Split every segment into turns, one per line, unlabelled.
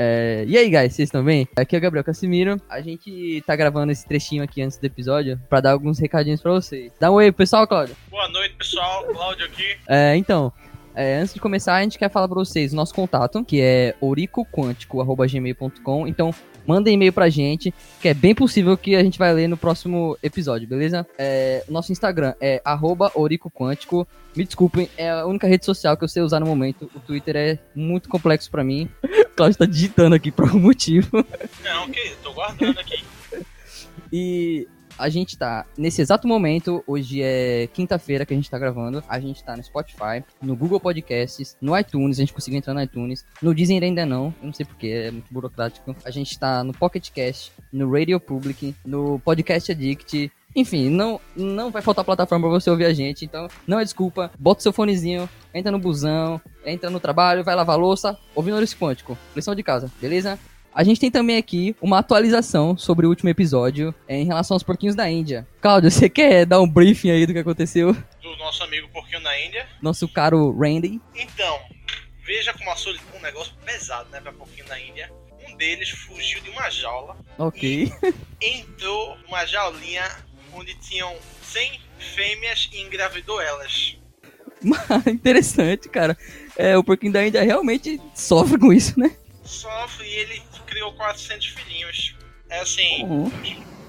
É, e aí, guys, vocês estão bem? Aqui é o Gabriel Casimiro. A gente tá gravando esse trechinho aqui antes do episódio pra dar alguns recadinhos pra vocês. Dá um oi pessoal, Claudio.
Boa noite, pessoal. Cláudio aqui.
É, então, é, antes de começar, a gente quer falar pra vocês o nosso contato, que é oricoquântico.gmail.com. Então, manda e-mail pra gente, que é bem possível que a gente vai ler no próximo episódio, beleza? É, nosso Instagram é oricoquântico. Me desculpem, é a única rede social que eu sei usar no momento. O Twitter é muito complexo pra mim. O Claudio tá digitando aqui por algum motivo.
Não, ok, tô guardando aqui.
E a gente tá, nesse exato momento, hoje é quinta-feira que a gente tá gravando, a gente tá no Spotify, no Google Podcasts, no iTunes, a gente conseguiu entrar no iTunes, no Deezer ainda não, eu não sei porque, é muito burocrático. A gente tá no Pocket Cast, no Radio Public, no Podcast Addict, enfim, não, não vai faltar plataforma pra você ouvir a gente, então não é desculpa. Bota seu fonezinho, entra no busão, entra no trabalho, vai lavar louça, ouvindo Ouriço Quântico, lição de casa, beleza? A gente tem também aqui uma atualização sobre o último episódio é, em relação aos porquinhos da Índia. Cláudio, você quer dar um briefing aí do que aconteceu?
Do nosso amigo Porquinho na Índia.
Nosso caro Randy.
Então, veja como a solidão é um negócio pesado, né, pra Porquinho na Índia. Um deles fugiu de uma jaula,
Ok.
entrou numa jaulinha onde tinham 100 fêmeas e engravidou elas.
Interessante, cara. É, o porquinho da Índia realmente sofre com isso, né?
Sofre e ele criou 400 filhinhos. É assim,
Uhum.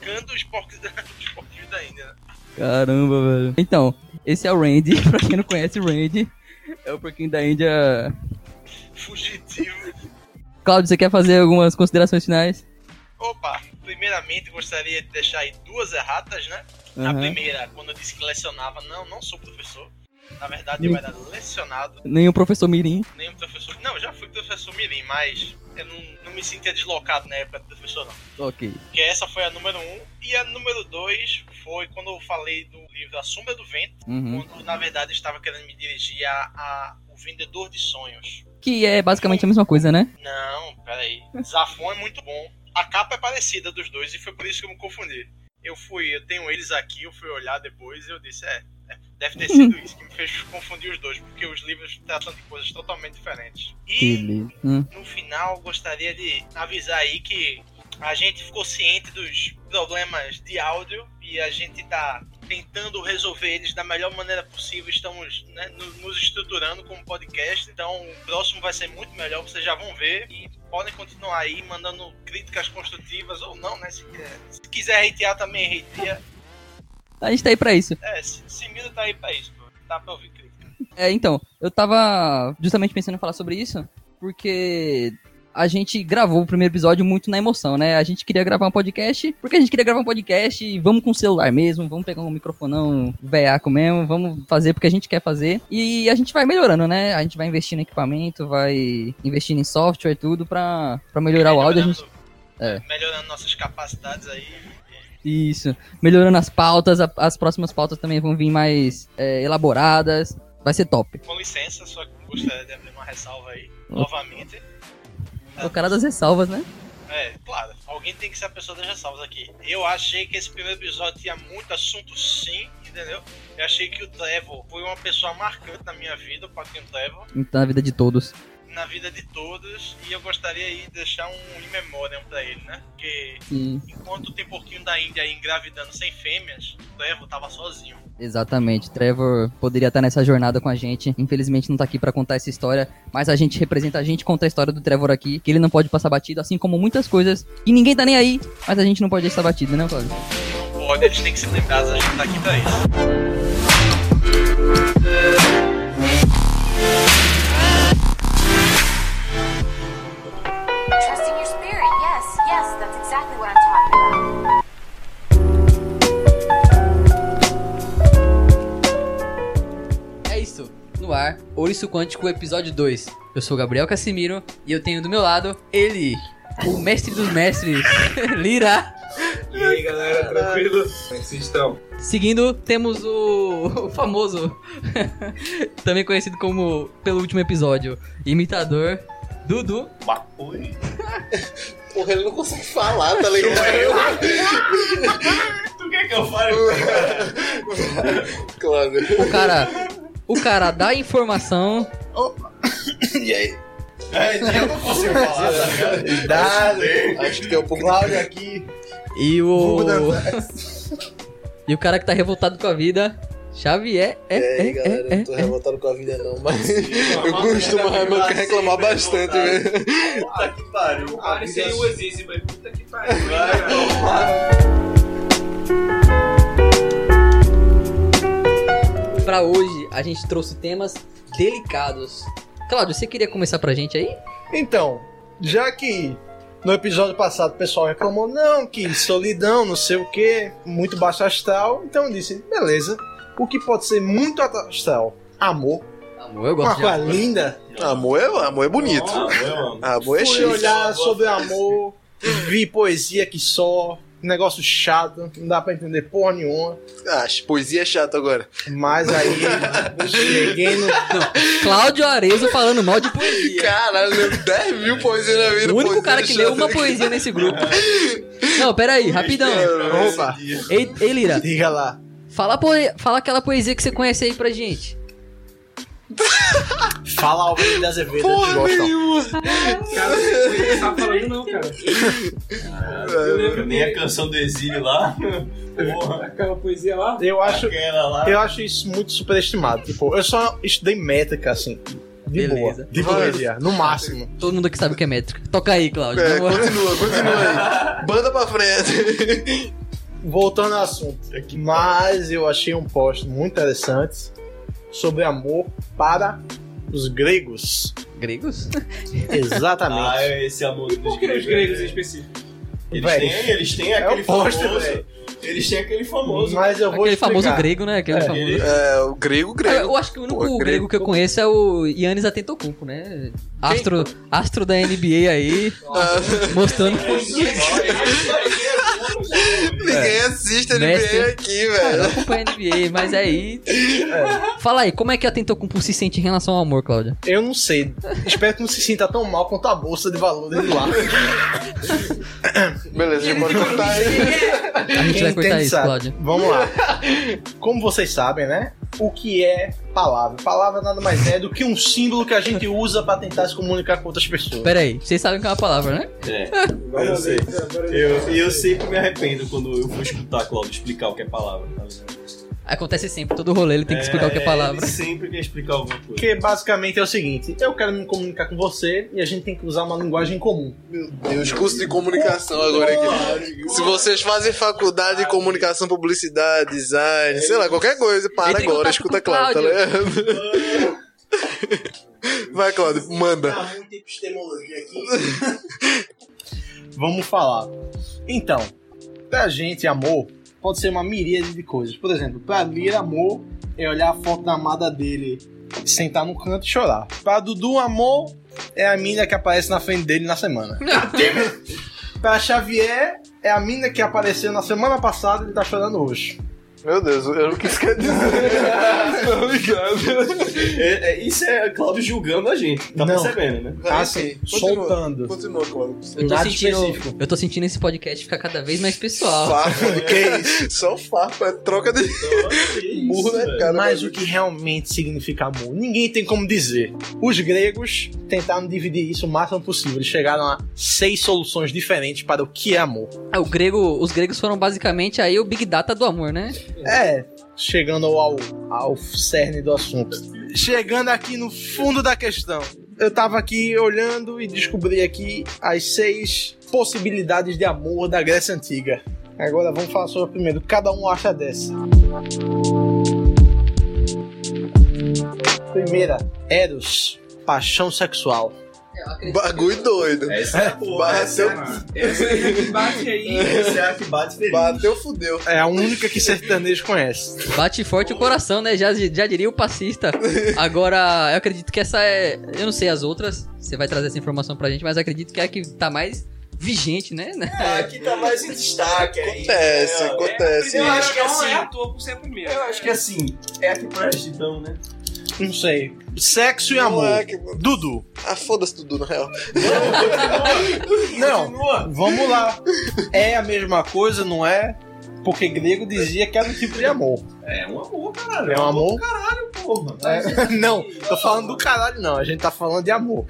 canto os porcos da, os porquinhos da Índia. né?
Caramba, velho. Então, esse é o Randy. pra quem não conhece o Randy, é o porquinho da Índia.
Fugitivo.
Cláudio, você quer fazer algumas considerações finais?
Opa, primeiramente gostaria de deixar aí duas erratas, né? A
Aham.
primeira, quando eu disse que lecionava, não, não sou professor. Na verdade, eu era lecionado,
Nenhum professor Mirim.
nem um professor. Não, já fui professor Mirim, mas eu não, não me sentia deslocado na época de professor, não.
Ok.
Porque essa foi a número um. E a número dois foi quando eu falei do livro A Sombra do Vento,
Uhum.
quando na verdade eu estava querendo me dirigir a, a O Vendedor de Sonhos.
Que é basicamente a mesma coisa, né?
Não, peraí. Zafon é muito bom. A capa é parecida dos dois e foi por isso que eu me confundi. Eu fui, eu tenho eles aqui, eu fui olhar depois e eu disse, é, deve ter sido isso que me fez confundir os dois, porque os livros tratam de coisas totalmente diferentes. E.
Hum.
no final gostaria de avisar aí que a gente ficou ciente dos problemas de áudio e a gente tá tentando resolver eles da melhor maneira possível. Estamos né, no- nos estruturando como podcast, então o próximo vai ser muito melhor, vocês já vão ver. E podem continuar aí mandando críticas construtivas ou não, né? Se quiser, se quiser hatear também, hateia.
A gente tá aí pra isso.
É, Simiro tá aí pra isso, pô. Dá pra ouvir crítica.
É, então, eu tava justamente pensando em falar sobre isso, porque a gente gravou o primeiro episódio muito na emoção, né? A gente queria gravar um podcast, porque a gente queria gravar um podcast e vamos com o celular mesmo, vamos pegar um microfonão veaco mesmo, vamos fazer porque a gente quer fazer. E a gente vai melhorando, né? A gente vai investindo em equipamento, vai investindo em software, tudo pra, pra melhorar o áudio. A gente...
Melhorando- melhorando nossas capacidades aí.
Isso, melhorando as pautas, a- as próximas pautas também vão vir mais é, elaboradas. Vai ser top.
Com licença, só gostaria de abrir uma ressalva aí,
Oh.
novamente.
É o cara das ressalvas, né?
É, claro, alguém tem que ser a pessoa das ressalvas aqui. Eu achei que esse primeiro episódio tinha muito assunto sim, entendeu? Eu achei que o Trevor foi uma pessoa marcante na minha vida, o Paquinho Trevor,
Então, na vida de todos.
Na vida de todos, e eu gostaria aí de deixar um in memoriam pra ele, né? Porque
Sim.
enquanto tem porquinho da Índia aí engravidando sem fêmeas, o Trevor tava sozinho.
Exatamente. Trevor poderia estar nessa jornada com a gente. Infelizmente não tá aqui pra contar essa história, mas a gente representa a gente conta a história do Trevor aqui, que ele não pode passar batido, assim como muitas coisas que ninguém tá nem aí, mas a gente não pode deixar batido, né, Cláudio?
Não pode, eles têm que ser lembrados, a gente tá aqui pra isso.
Yes, that's exactly what I'm talking about.
É isso. No ar, Ouriço Quântico, episódio 2. Eu sou o Gabriel Casimiro e eu tenho do meu lado ele, o mestre dos mestres, Lira.
E aí,
galera, tranquilo? Como é que vocês estão?
Seguindo, temos o, o famoso, também conhecido como, pelo último episódio, imitador, Dudu.
Oi.
Porra, ele não consegue falar, tá ligado?
Tu quer que eu fale?
claro.
O cara, o cara dá informação,
E aí?
É, eu não consigo falar, tá ligado?
Acho que tem um pouco
Cláudio aqui.
e o... E o cara que tá revoltado com a vida, Xavier, é,
aí,
é,
galera,
é,
eu não tô
é, é.
revoltado com a vida não, mas eu costumo realmente reclamar bastante, velho.
Puta que pariu.
Parecei o Azizi, mas puta que pariu.
Pra hoje, a gente trouxe temas delicados. Cláudio, você queria começar pra gente aí?
Então, já que no episódio passado o pessoal reclamou, não, que solidão, não sei o que, muito baixo astral, então eu disse, beleza, o que pode ser muito astral? Amor,
Amor, eu
uma
gosto de
coisa
amor.
linda.
Amor é, amor é bonito.
eu amo.
Amor é
Fui olhar sobre amor, vi poesia que só, negócio chato, não dá pra entender porra nenhuma,
Ah, poesia é chato agora.
mas aí cheguei no...
Cláudio Arezo falando mal de poesia.
Caralho, lembro 10 mil poesias na vida.
O único cara que
chata.
leu uma poesia nesse grupo. Não, pera aí, rapidão.
Opa,
Ei, ei Lira,
diga lá.
Fala, poe... fala aquela poesia que você conhece aí pra gente.
Fala algo de Azevedo,
Porra
gostam.
nenhuma.
Cara, você não tá falando não, cara. Eu lembro
Nem a canção do exílio lá. Porra,
Aquela poesia lá.
Eu acho,
lá.
Eu acho isso muito superestimado. Tipo, eu só estudei métrica, assim. De
Beleza.
boa. De poesia, no máximo.
Todo mundo aqui sabe o que é métrica. Toca aí, Cláudio.
É, continua, continua aí. Banda pra frente.
Voltando ao assunto. Mas eu achei um post muito interessante sobre amor para os gregos.
Gregos?
Exatamente.
Ah, é esse amor dos
Por que
gregos.
os gregos em
né?
específico?
Eles
Véi.
têm, eles têm
É
aquele famoso.
velho.
Eles têm aquele famoso.
Mas eu vou
Aquele
explicar.
famoso grego, né? Aquele
É.
famoso.
É, o grego,
Ah,
grego.
Eu acho que o único
Pô, grego.
grego que eu conheço é o Yannis Antetokounmpo, né? Astro, astro da NBA aí, mostrando
Ninguém assiste NBA
Mestre.
aqui, velho.
acompanho a NBA, mas aí. Fala aí, como é que a Antetokounmpo se sente em relação ao amor, Cláudia?
Eu não sei. Espero que não se sinta tão mal quanto a bolsa de valores de lá.
Beleza, já pode cortar aí.
A gente vai
Quem
cortar
entende
isso. Cláudia.
Vamos lá. Como vocês sabem, né? O que é palavra? Palavra nada mais é do que um símbolo que a gente usa pra tentar se comunicar com outras pessoas.
Pera aí, vocês sabem o que é uma palavra, né?
É, eu sei. Eu, e eu sempre me arrependo quando eu for escutar Cláudio explicar o que é palavra. tá ligado?
Acontece sempre, todo rolê ele tem que explicar o que é palavra.
Ele sempre quer explicar alguma coisa.
Porque basicamente é o seguinte: eu quero me comunicar com você e a gente tem que usar uma linguagem comum.
Meu Deus, curso de comunicação agora aqui. Se vocês fazem faculdade de comunicação, publicidade, design, sei lá, qualquer coisa, para
Entre
agora, escuta
com o
Cláudio, tá ligado? Vai, Cláudio, manda.
muita epistemologia aqui. Vamos falar. Então, pra gente, amor pode ser uma miríade de coisas. Por exemplo, pra Lira, amor é olhar a foto da amada dele, sentar no canto e chorar. Pra Dudu, amor é a mina que aparece na frente dele na semana. pra Xavier, é a mina que apareceu na semana passada e ele tá chorando hoje.
Meu Deus, eu não quis quer dizer. Não, ligado.
É, é, isso é Cláudio julgando a gente, tá
Não.
percebendo, né?
Assim,
Continua.
soltando.
Continua, Cláudio.
Eu tô,
Nada
sentindo,
específico.
eu tô sentindo esse podcast ficar cada vez mais pessoal.
Farpa, que isso? Só farpa, é troca de burro na cara.
Mas o que realmente significa amor? Ninguém tem como dizer. Os gregos tentaram dividir isso o máximo possível. Eles chegaram a seis soluções diferentes para o que é amor.
Ah, o grego, os gregos foram basicamente aí o Big Data do amor, né?
É, chegando ao, ao cerne do assunto. Chegando aqui no fundo da questão. Eu tava aqui olhando e descobri aqui as seis possibilidades de amor da Grécia Antiga. Agora vamos falar sobre a primeira. Cada um acha dessa. Primeira, Eros, paixão sexual.
Bagulho doido.
Essa é a porra,
Bateu,
essa é a-
Essa aí que bate aí.
essa é a que bate feliz.
bateu, fudeu.
É a única que sertanejo conhece.
Bate forte o coração, né? Já, já diria o passista. Agora, eu acredito que essa é. Eu não sei as outras, você vai trazer essa informação pra gente, mas acredito que é a que tá mais vigente, né?
É, aqui tá mais em destaque aí.
Acontece,
É,
acontece.
Eu acho que
não
assim-
é à toa por ser a primeira.
Eu acho que assim, é aqui presta então, né?
Não sei. Sexo e
Não
amor.
é que-
Dudu.
Ah, foda-se tudo, na real.
Não,
Continua.
vamos lá. É a mesma coisa, não é? Porque grego dizia que era um tipo de amor.
É um amor, caralho.
É um amor?
porra.
É, não, tô falando do caralho, não. A gente tá falando de amor.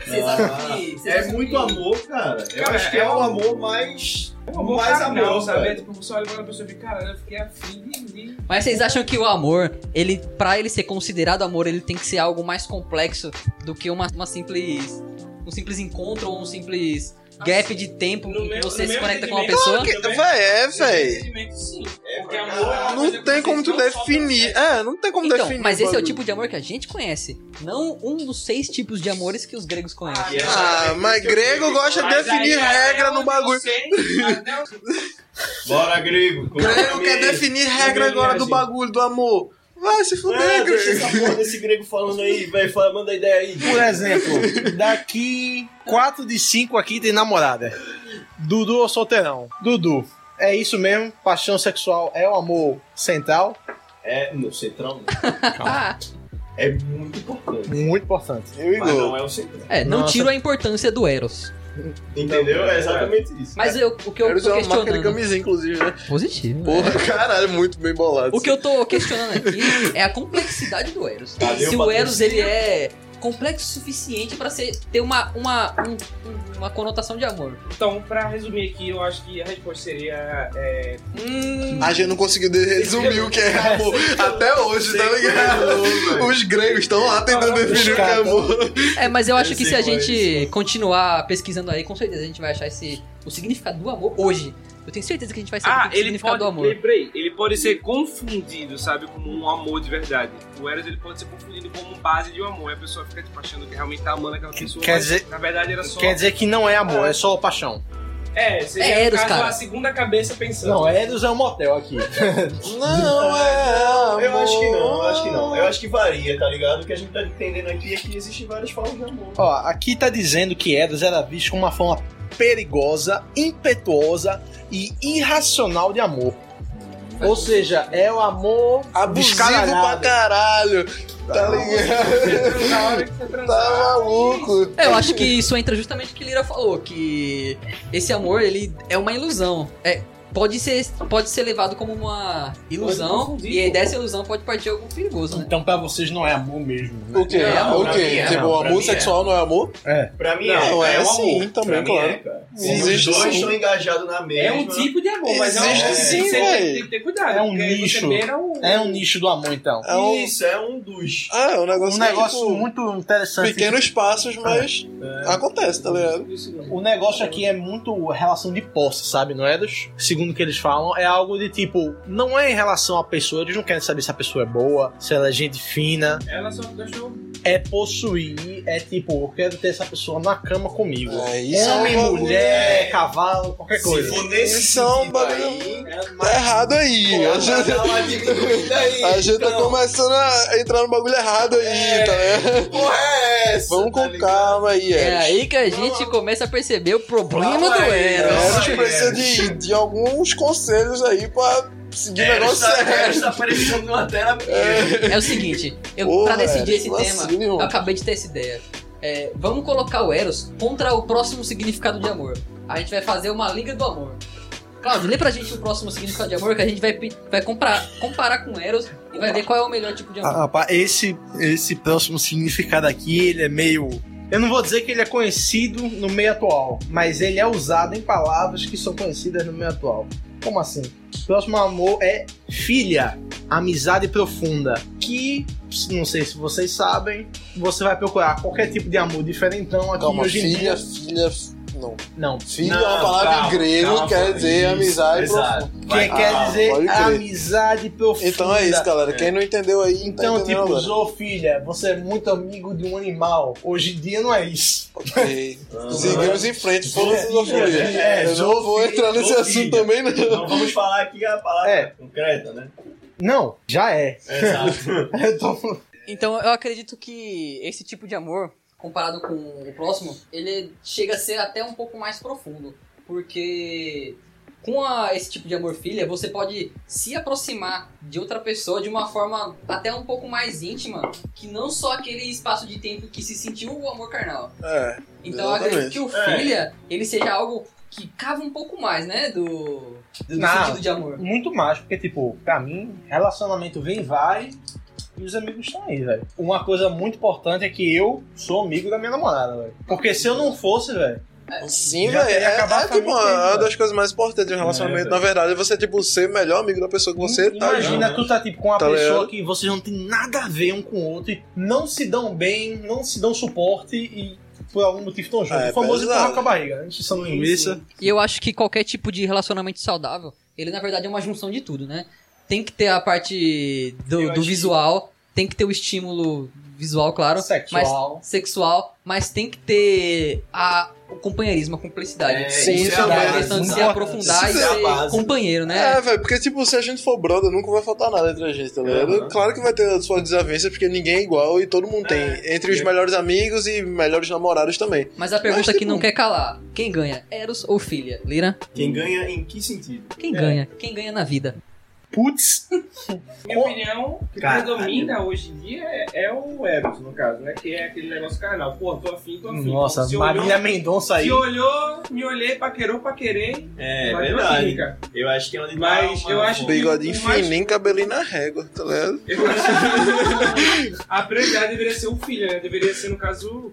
É muito amor, cara. Eu
Cara,
acho que
é
é o
um-
amor mais.
É um amor
mais
carnal,
amor,
sabe? É. Tipo, você olha pra pessoa e fica, cara, eu fiquei afim de...
Mas vocês acham que o amor, ele, para ele ser considerado amor, ele tem que ser algo mais complexo do que uma, uma simples, um simples encontro ou um simples gap de tempo
No
que
meu-
você se conecta com uma pessoa?
Que- Véi, é, véi.
Sim.
É,
Porque amor é coisa
Não
que
tem como tu definir. É, não tem como
Então,
definir.
mas esse é o tipo de amor que a gente conhece, não um dos seis tipos de amores que os gregos conhecem.
é
Ah, mas grego gosta de definir regra no bagulho.
onde-
Bora, grego.
Grego quer definir regra agora do bagulho, do amor. Vai se fuder,
É, deixa
grego.
essa porra desse grego falando aí, velho. Fala, Manda ideia aí.
Por exemplo, daqui 4 de 5 aqui tem namorada. Dudu ou solteirão? Dudu. É isso mesmo? Paixão sexual é o amor central?
É, no central não.
Ah,
É muito importante.
Muito importante.
Eu e
Mas não é o central.
é, não
Nossa.
tiro a importância do Eros.
Entendeu? É exatamente isso.
Mas eu, o que eu
Eles
tô
é uma marca de
questionando...
camisinha, inclusive, né?
Positivo.
Porra, caralho, muito bem bolado.
O que eu tô questionando aqui é a complexidade do Eros.
Cadê
Se
o
Eros ele é complexo o suficiente pra ser, ter uma, uma, um- um- uma conotação de amor.
Então, pra resumir aqui, eu acho que a resposta seria... É... Hum...
A gente não conseguiu resumir o que é amor até hoje, tá ligado? Os gregos estão lá tentando definir o que é amor.
É, mas eu acho que se a
é
gente continuar pesquisando aí, com certeza a gente vai achar esse, o significado do amor hoje. Eu tenho certeza que a gente vai saber
Ah,
o que é o
ele
significado
pode,
do amor.
lembrei, ele pode ser confundido, sabe, como um amor de verdade. O Eros ele pode ser confundido como base de um amor. E a pessoa fica tipo, achando que realmente tá amando aquela pessoa.
Quer
mas,
dizer-
na verdade era só.
Quer dizer que não é amor, é só paixão.
É, seria
É Eros,
caso,
cara.
a segunda cabeça pensando.
Não, Eros é um motel aqui.
Não é amor.
Eu acho que não, eu acho que não. Eu acho que varia, tá ligado? O que a gente tá entendendo aqui é que existem várias formas de amor.
Ó, aqui tá dizendo que Eros era visto como uma forma perigosa, impetuosa e irracional de amor. Ou seja, é o amor
Abusivo pra caralho. Tá ligado?
Na hora que você transar,
Tá maluco.
É, eu acho que isso entra justamente o que Lira falou, que esse amor, ele é uma ilusão. É, pode ser, pode ser levado como uma ilusão, e aí dessa ilusão pode partir algo perigoso, né?
Então pra vocês não é amor mesmo. né?
O quê?
Não,
o
pra
quê?
é,
tipo,
não,
o amor
é.
sexual não é amor?
Pra mim
Não,
é,
é
é um
sim,
amor.
também,
Pra mim
claro.
é.
Existe
Os dois
sim.
estão engajados na mesma.
É um tipo de amor, mas é um
Existe
tem que
sim,
ser-
véi.
tem que ter cuidado.
É um
você
nicho.
o-
É um nicho do amor, então.
É um,
Isso, é um dos.
ah, é um negócio,
Um negócio
tipo,
muito interessante.
Pequenos passos, mas acontece, tá ligado?
O negócio aqui é muito relação de posse, sabe, não é? Dos- Segundo que eles falam, é algo de tipo, não é em relação à pessoa, eles não querem saber se a pessoa é boa, se ela é gente fina,
Ela só.
É possuir, é tipo, eu quero ter essa pessoa na cama comigo.
É, isso
Homem,
é
mulher, cavalo, qualquer
Se
coisa.
for nesse
Isso é um
sentido
bagulho-
aí,
Tá errado aí. A gente,
diminuída aí.
a gente tá
então.
começando a entrar no bagulho errado aí, tá ligado?
Porra é essa?
Vamos
tá
com
ligado?
calma aí,
É aí que a gente começa a perceber o problema do Eros.
calma
Eros
aí,
precisa de, de alguns conselhos aí pra seguir o
Eros
negócio
tá,
certo.
Eros tá parecendo uma terapia.
É o seguinte, eu,
Porra,
pra decidir esse tema,
irmão.
eu acabei de ter essa ideia. É, vamos colocar o Eros contra o próximo significado de amor. A gente vai fazer uma liga do amor. Claudio, lê pra gente o próximo significado de amor que a gente vai, vai comparar, comparar com o Eros e vai ver qual é o melhor tipo de amor.
Ah, rapaz, esse, esse próximo significado aqui, ele é meio. Eu não vou dizer que ele é conhecido no meio atual, mas ele é usado em palavras que são conhecidas no meio atual. Como assim? Próximo amor é filha, amizade profunda. Que, não sei se vocês sabem, você vai procurar qualquer tipo de amor diferentão aqui
Calma,
hoje em
filha,
dia.
filha. Não.
Não.
Filha
Não,
é uma palavra
calma,
em grego
calma,
quer dizer
isso,
amizade
exato.
profunda.
Vai,
Que quer
calma.
dizer amizade profunda.
Então é isso, galera. Quem não entendeu aí,
Então,
tá
tipo,
agora.
filha, você é muito amigo de um animal. Hoje em dia não é isso.
Ok. Seguimos em frente,
Filha,
zoofilia.
é,
Eu não vou
zoofilia,
entrar nesse
zoofilia.
assunto também, não.
Então vamos falar aqui a palavra
É.
concreta, né?
Não, já é.
Exato.
Eu tô-
Então eu acredito que esse tipo de amor, comparado com o próximo, ele chega a ser até um pouco mais profundo. porque com a- esse tipo de amor-filha, você pode se aproximar de outra pessoa de uma forma até um pouco mais íntima, que não só aquele espaço de tempo que se sentiu o amor carnal.
É.
Então eu acredito
Exatamente.
que o
É.
filha, ele seja algo que cava um pouco mais, né, do, do, do
Não.
sentido de amor.
Muito mais, porque, tipo, pra mim, relacionamento vem e vai e os amigos estão aí, velho. Uma coisa muito importante é que eu sou amigo da minha namorada, velho. Porque se eu não fosse, velho,
Sim,
Já
velho. É, é, tipo
minha
uma, das coisas mais importantes de um relacionamento,
É,
na verdade, é você, tipo, ser melhor amigo da pessoa que você tá
imagina tu tá, tipo, com uma
Tá
pessoa
ligado?
que vocês não tem nada a ver um com o outro e não se dão bem, não se dão suporte e por algum motivo estão juntos.
É,
o famoso empurrar com a barriga, né? Encheção de linguiça.
E eu acho que qualquer tipo de relacionamento saudável, ele na verdade é uma junção de tudo, né? Tem que ter a parte do, do
que-
visual, tem que ter o estímulo visual, claro,
Sexual.
mas sexual, mas tem que ter a, o companheirismo, a cumplicidade.
É,
Sim,
isso é a base,
a questão de se aprofundar e
Isso é a
ser
base.
companheiro, né?
É, velho, porque, tipo, se a gente for brother, nunca vai faltar nada entre a gente, tá ligado?
Uhum.
Claro que vai ter as suas desavenças, porque ninguém é igual e todo mundo tem. Entre os melhores amigos e melhores namorados também.
Mas a pergunta
Mas,
que
tipo-
não quer calar, quem ganha, Eros ou filha? Lira?
Quem ganha em que sentido?
Quem ganha? Quem ganha na vida?
Putz,
Minha opinião, que
Caralho.
predomina hoje em dia é, é o Eros, no caso, né? Que é aquele negócio carnal. Pô, tô afim, tô afim.
nossa,
se
Marília
olhou,
Mendonça aí.
se olhou, me olhei, paquerou, paquerei.
É verdade.
fica.
Eu acho que é onde tá
Mas
uma-
eu acho que-
Bigodinho
o mais-
fininho, cabelinho na régua, tá ligado?
Eu acho que a prioridade deveria ser o filho, né? Deveria ser, no caso,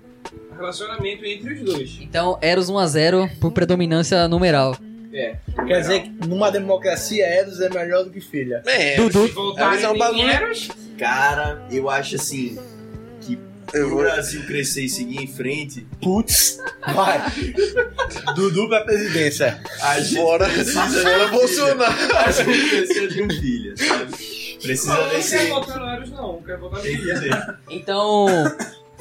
o relacionamento entre os dois.
Então, Eros 1x0 por predominância numeral.
É.
Quer dizer que numa democracia, Eros é melhor do que filha.
É,
Dudu.
Mas é um bagulho-
Eros,
Cara, eu acho assim que
eu
o
vou.
Brasil crescer e seguir em frente,
Putz, vai. Dudu pra presidência.
a gente
Bora,
precisa
bora
de
Bolsonaro.
filha. A gente precisa de um filho, sabe? Precisa
não, não
desse.
quero votar no Eros, não. Quero votar no
Tem que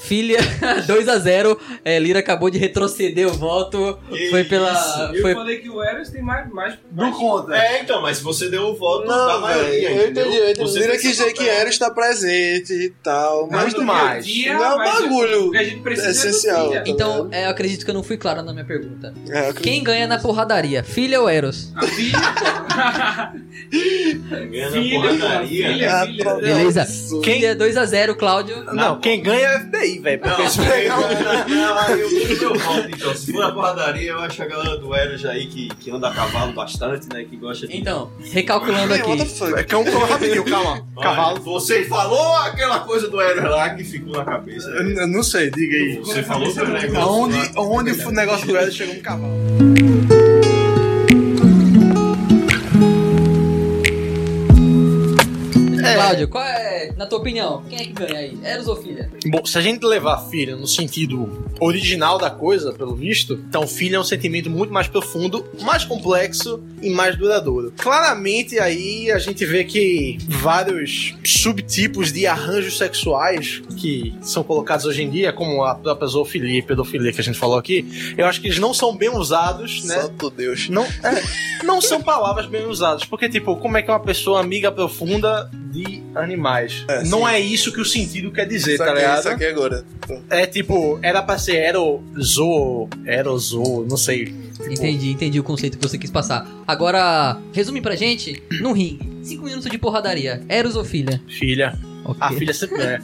filho.
ter.
Então, filha 2x0. É, Lira acabou de retroceder o voto.
Que
Foi pela.
isso?
Eu
Foi,
falei que o Eros tem mais. mais,
Do
mais
contra.
É, então, mas você deu o voto da
Não, velho,
maioria.
eu
entendeu?
entendi, eu entendi.
Você
Lira quis dizer que. Eros está presente e tal, mas
Muito
no
mais.
dia,
Não é um bagulho
que a gente precisa
é essencial.
É do filho.
então, é, eu acredito que eu não fui claro na minha pergunta.
É, eu.
Quem ganha na porradaria? Filha ou Eros?
A filha.
Ganha na
filha,
porradaria.
filha,
Ah,
filha.
pronto.
Beleza.
Isso.
Filha 2x0, Cláudio.
Não, quem ganha é o FBI, velho.
Não, não,
pegar um-
não, eu voto, então. Se for na porradaria, eu acho a galera do Eros aí que, que anda a cavalo bastante, né? Que gosta de.
Então, recalculando aqui.
É que é um rapidinho, calma.
Olha,
Cavalo.
Você falou aquela coisa do Eros lá que ficou na cabeça.
Eu eu não sei, diga aí.
Você falou seu negócio. lá.
Aonde, onde o negócio do Eros chegou um cavalo?
Cláudio, qual é, na tua opinião, quem é que ganha aí? Eros ou filha?
Bom, se a gente levar filha no sentido original da coisa, pelo visto, então filha é um sentimento muito mais profundo, mais complexo e mais duradouro. Claramente aí a gente vê que vários subtipos de arranjos sexuais que são colocados hoje em dia, como a própria zoofilia e pedofilia que a gente falou aqui, eu acho que eles não são bem usados, né?
Santo Deus.
Não, é, não são palavras bem usadas, porque, tipo, como é que uma pessoa amiga profunda de animais?
É,
não
sim.
é isso que o sentido quer dizer, tá
Saquei,
ligado?
saquei agora.
É tipo, era pra ser aerozoo, aerozoo, não sei. Tipo,
Entendi, entendi o conceito que você quis passar. Agora, resume pra gente, no ringue, 5 minutos de porradaria, Eros ou filha?
Filha.
Ok.
A filha sempre é.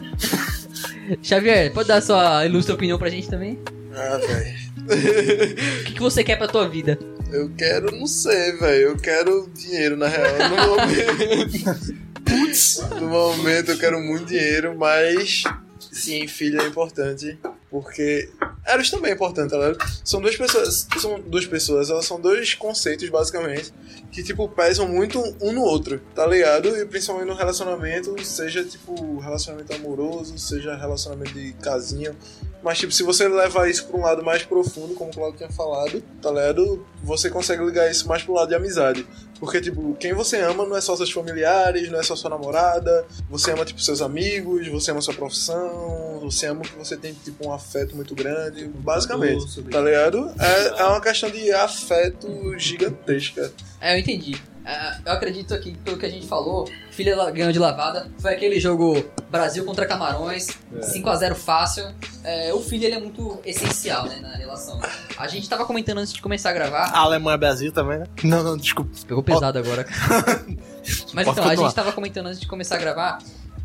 Xavier, pode dar sua ilustre opinião pra gente também?
Ah, velho.
O que, que você quer pra tua vida?
Eu quero, não sei, velho. Eu quero dinheiro, na real. No momento. Putz! No momento eu quero muito dinheiro, mas. Sim, filho é importante. Porque. Eros também é importante, ligado? São duas pessoas. São duas pessoas, elas são dois conceitos, basicamente, que, tipo, pesam muito um no outro, tá ligado? E principalmente no relacionamento, seja, tipo, relacionamento amoroso, seja relacionamento de casinha. Mas, tipo, se você levar isso pra um lado mais profundo, como o Claudio tinha falado, tá ligado? Você consegue ligar isso mais pro lado de amizade. Porque, tipo, quem você ama não é só seus familiares, não é só sua namorada. Você ama, tipo, seus amigos, você ama sua profissão, você ama que você tem, tipo, um afeto muito grande. Basicamente, tá ligado? É, é uma questão de afeto gigantesca.
É, eu entendi. É, eu acredito que, pelo que a gente falou, filha ganhou de lavada. Foi aquele jogo Brasil contra Camarões, 5x0 fácil. é, o filho ele é muito essencial, né, na relação. A gente tava comentando antes de começar a gravar.
A Alemanha Brasil também, né? Não, não, desculpa.
Pegou pesado agora. Mas
Pode
então, a
continuar.
gente tava comentando antes de começar a gravar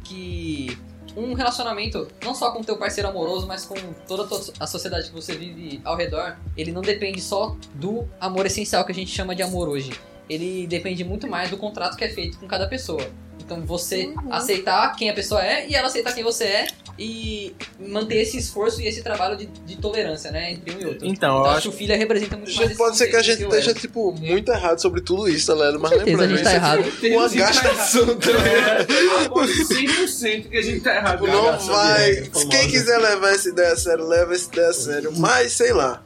que um relacionamento, não só com teu parceiro amoroso, mas com toda a a sociedade que você vive ao redor, ele não depende só do amor essencial que a gente chama de amor hoje. Ele depende muito mais do contrato que é feito com cada pessoa. Então você aceitar quem a pessoa é e ela aceitar quem você é e manter esse esforço e esse trabalho de, de tolerância, né, entre um e outro.
Então, eu
Então, acho
acho
que o filho representa muito mais
pode ser que a gente
que eu
esteja, tipo, muito errado sobre tudo isso, tá ligado? Mas
certeza
lembrando,
a gente tá
isso
errado.
é tipo uma gastação, tá?
Aposto 100% que a gente tá errado.
Não vai. Quem quiser levar essa ideia a sério, leva essa ideia a sério. Mas, sei lá.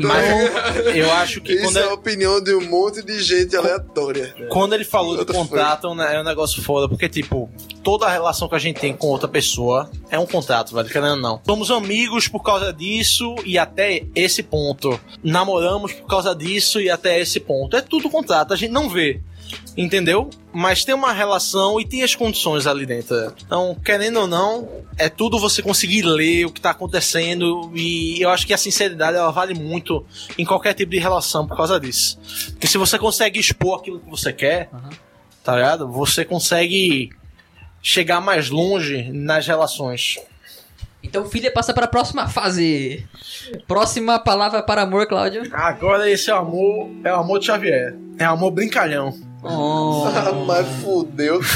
Mas eu acho que
Isso é a opinião de um monte de gente aleatória.
quando ele falou de contrato né, é um negócio foda, porque, tipo, toda a relação que a gente tem com outra pessoa é um contrato, velho, querendo ou não. Somos amigos por causa disso e até esse ponto. Namoramos por causa disso e até esse ponto. É tudo contrato, a gente não vê. Entendeu? Mas tem uma relação e tem as condições ali dentro. Então, querendo ou não, é tudo você conseguir ler o que tá acontecendo. E eu acho que a sinceridade ela vale muito em qualquer tipo de relação por causa disso. Porque se você consegue expor aquilo que você quer,
Aham.
tá ligado? Você consegue chegar mais longe nas relações.
Então, filha, passa para a próxima fase. Próxima palavra para amor, Cláudio.
Agora esse é o amor, é o amor de Xavier. É o amor brincalhão.
Oh.
Mas fudeu.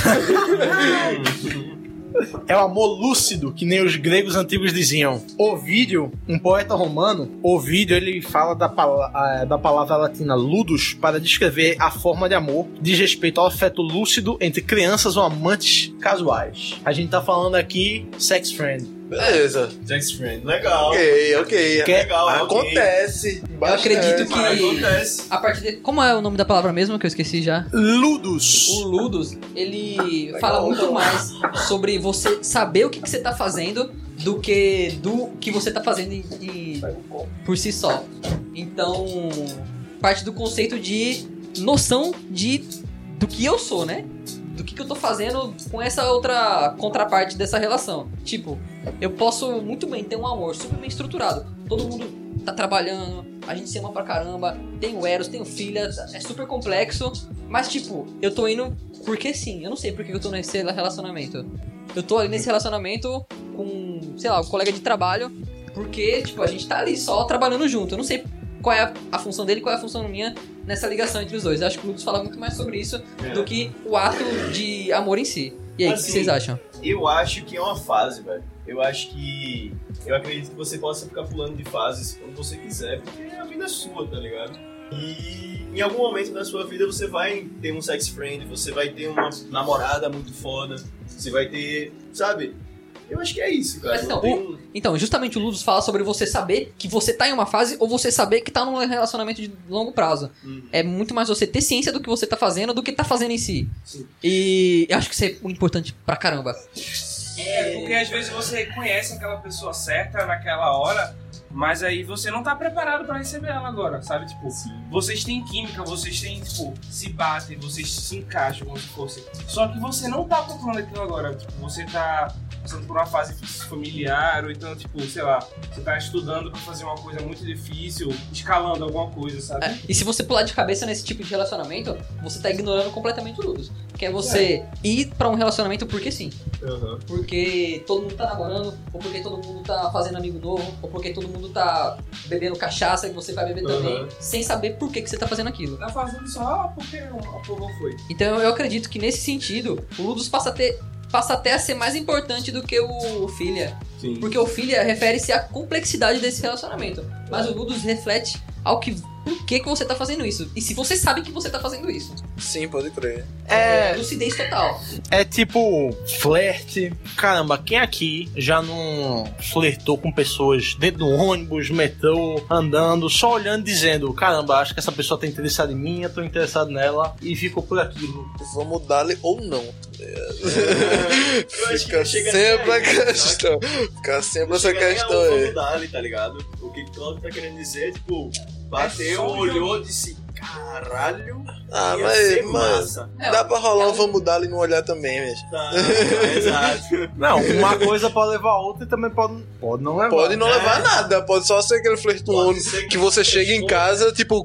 É o amor lúcido, que nem os gregos antigos diziam. Ovídio, um poeta romano, Ovídio ele fala da, pala- ah, da palavra latina ludus para descrever a forma de amor, diz respeito ao afeto lúcido entre crianças ou amantes casuais. A gente tá falando aqui sex friend.
Beleza.
Jack's Friend, legal.
Ok, ok.
Que-
Legal, ok.
Acontece.
Eu acredito que-
Acontece.
A partir de... Como é o nome da palavra mesmo que eu esqueci já?
Ludus.
O Ludus, ele fala muito mais sobre você saber o que, que você tá fazendo do que do que você tá fazendo em- em- por si só. Então, parte do conceito de noção de do que eu sou, né? Do que, que eu tô fazendo com essa outra contraparte dessa relação. Tipo, eu posso muito bem ter um amor super bem estruturado. Todo mundo tá trabalhando, a gente se ama pra caramba, tem o Eros, tem o filha, é super complexo. Mas, tipo, eu tô indo porque sim. Eu não sei por que eu tô nesse relacionamento. Eu tô ali nesse relacionamento com, sei lá, um colega de trabalho, porque, tipo, a gente tá ali só trabalhando junto. Eu não sei qual é a, a função dele qual é a função minha nessa ligação entre os dois. Eu acho que o Lucas fala muito mais sobre isso do que o ato de amor em si. E aí, o que
Assim,
vocês acham?
Eu acho que é uma fase, velho. Eu acho que. Eu acredito que você possa ficar pulando de fases quando você quiser, porque a vida é sua, tá ligado? E em algum momento da sua vida você vai ter um sex friend, você vai ter uma namorada muito foda, você vai ter. Sabe? Eu acho que é isso, cara.
Mas então,
um-
Então, justamente o Ludus fala sobre você saber que você tá em uma fase ou você saber que tá num relacionamento de longo prazo.
Uhum.
É muito mais você ter ciência do que você tá fazendo do que tá fazendo em si.
Sim.
E eu acho que isso é importante pra caramba.
É, porque às vezes você conhece aquela pessoa certa naquela hora, mas aí você não tá preparado pra receber ela agora, sabe? Tipo, vocês têm química, vocês têm, tipo, se batem, vocês se encaixam como se fosse. Só que você não tá controlando aquilo agora. Tipo, você tá passando por uma fase familiar, ou então, tipo, sei lá, você tá estudando pra fazer uma coisa muito difícil, escalando alguma coisa, sabe?
É, E se você pular de cabeça nesse tipo de relacionamento, você tá ignorando completamente o Ludus. Que é você ir pra um relacionamento porque sim.
Aham.
Porque todo mundo tá namorando, ou porque todo mundo tá fazendo amigo novo, ou porque todo mundo tá bebendo cachaça e você vai beber também,
Aham.
sem saber por que, que você tá fazendo aquilo.
Tá fazendo só porque a porra foi.
Então eu acredito que nesse sentido, o Ludus passa a ter. Passa até a ser mais importante do que o Filha.
Sim.
Porque o Filha refere-se à complexidade desse relacionamento. Mas o Ludus reflete ao que. Por que, que você tá fazendo isso? E se você sabe que você tá fazendo isso.
Sim, pode crer.
É,
Lucidez total.
é tipo flerte. Caramba, quem aqui já não flertou com pessoas dentro do ônibus, metrô, andando, só olhando e dizendo: caramba, acho que essa pessoa tá interessada em mim, eu tô interessado nela, e ficou por aquilo.
Vamos dar-lhe ou não.
Acho
Fica sempre a questão. Fica sempre essa questão aí.
vamos dar-lhe, tá ligado? O que o Claudio tá querendo dizer é, tipo, bateu,
É
olhou, disse, caralho,
Ah,
Ia
mas,
ser
mas
massa.
dá pra rolar um vamos dar e não olhar também, velho.
Tá, exato.
Não, uma coisa pode levar a outra e também pode, pode não levar.
Pode não levar nada, pode só ser aquele
ser
que,
que
você chega em casa, tipo,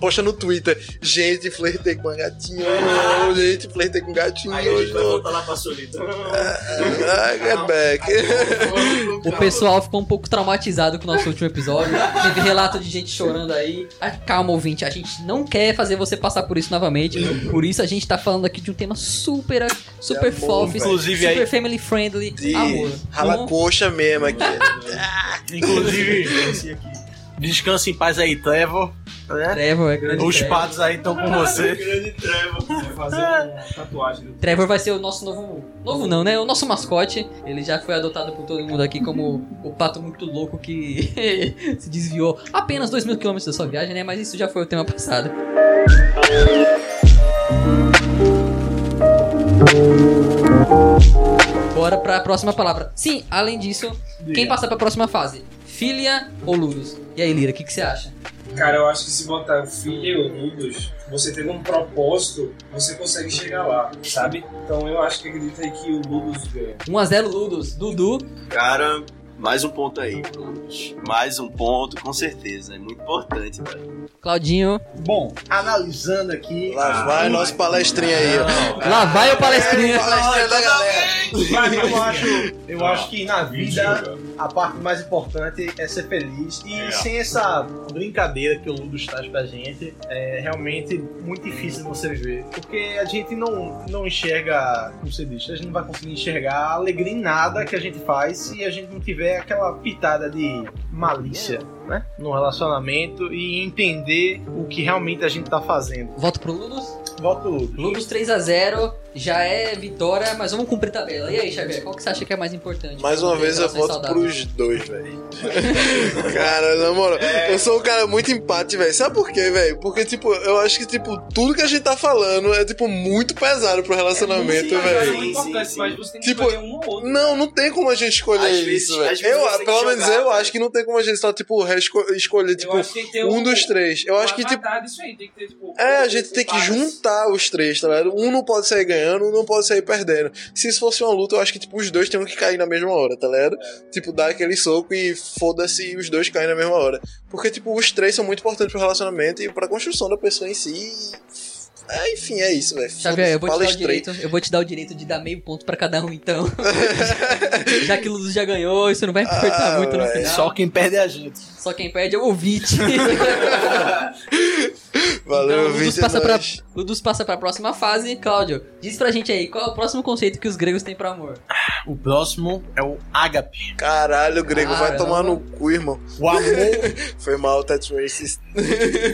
posta no Twitter. Gente, flertei com uma gatinha gente, flertei com um gatinho
Aí a
hoje.
gente vai voltar lá pra Solita.
Ah, get back.
O pessoal ficou um pouco traumatizado com o nosso último episódio. Teve relato de gente chorando aí. Ah, Calma, ouvinte, a gente não quer fazer você passar por isso novamente. Por isso a gente tá falando aqui de um tema super, super
amor,
fofo.
Inclusive
super
aí-
family friendly,
De
amor.
rala coxa mesmo aqui.
Inclusive, descanse em paz aí, Trevor. Né?
Trevor é grande.
Os
Trevor.
patos aí estão com você.
Grande Trevor.
Vai fazer uma tatuagem do
Trevor vai ser o nosso novo. Novo não, né? O nosso mascote. Ele já foi adotado por todo mundo aqui como o pato muito louco que se desviou apenas 2 mil quilômetros da sua viagem, né? Mas isso já foi o tema passado. Bora pra próxima palavra. Sim, além disso, quem passa pra próxima fase? Filia ou Ludus? E aí, Lira, o que, que você acha?
Cara, eu acho que se botar o filho e o Ludus, você tendo um propósito, você consegue chegar lá, sabe? Então eu acho que acredito aí que o Ludus ganha.
1x0 Ludus. Dudu.
Cara, mais um ponto aí. Brunos. Mais um ponto, com certeza. É muito importante, velho.
Claudinho.
Bom, analisando aqui.
Lá vai nosso palestrinha aí, ó.
Lá vai o palestrinha.
Palestrinha da galera.
Mas eu acho, eu acho que na vida a parte mais importante é ser feliz. E sem essa brincadeira que o Ludus traz pra gente, é realmente muito difícil você viver. Porque a gente não, não enxerga, como você disse, a gente não vai conseguir enxergar alegria em nada que a gente faz se a gente não tiver aquela pitada de malícia, né? No relacionamento e entender o que realmente a gente tá fazendo.
Voto pro Ludus.
Volta o Ludus.
Ludus 3x0 já é vitória, mas vamos cumprir tabela. E aí, Xavier, qual que você acha que é mais importante?
Mais uma vez eu voto
saudáveis?
pros dois, velho. cara, na moral, eu sou um cara muito empate, velho. Sabe por quê, velho? Porque, tipo, eu acho que, tipo, tudo que a gente tá falando é, tipo, muito pesado pro relacionamento, velho.
É que
Tipo,
escolher um ou outro.
Não, não tem como a gente escolher
Às
isso, velho. pelo menos
jogar,
eu
velho.
acho que não tem como a gente só, tipo, reesco- escolher, tipo,
tem ter
um dos três. Eu acho que, tipo,
aí, tem que ter, tipo,
é, a gente tem que juntar os três, tá ligado? Um não pode sair ganhando, um não pode sair perdendo. Se isso fosse uma luta, eu acho que, tipo, os dois tinham que cair na mesma hora, tá ligado? Tipo, dar aquele soco e foda-se os dois caem na mesma hora. Porque, tipo, os três são muito importantes pro relacionamento e pra construção da pessoa em si. É, enfim, é isso, velho.
Xavier, eu vou te dar o direito. Eu vou te dar o direito de dar meio ponto pra cada um, então. já que o Ludus já ganhou, isso não vai importar
Ah,
muito no
velho.
final.
Só quem perde é a gente.
Só quem perde é o ouvinte.
Valeu,
então, Ludus
Vitor.
passa, pra, Ludus passa pra próxima fase. Cláudio, diz pra gente aí, qual é o próximo conceito que os gregos têm pra amor?
O próximo é o ágape.
Caralho, grego, vai
Caramba.
tomar no cu, irmão.
O amor,
Foi mal, that's racist.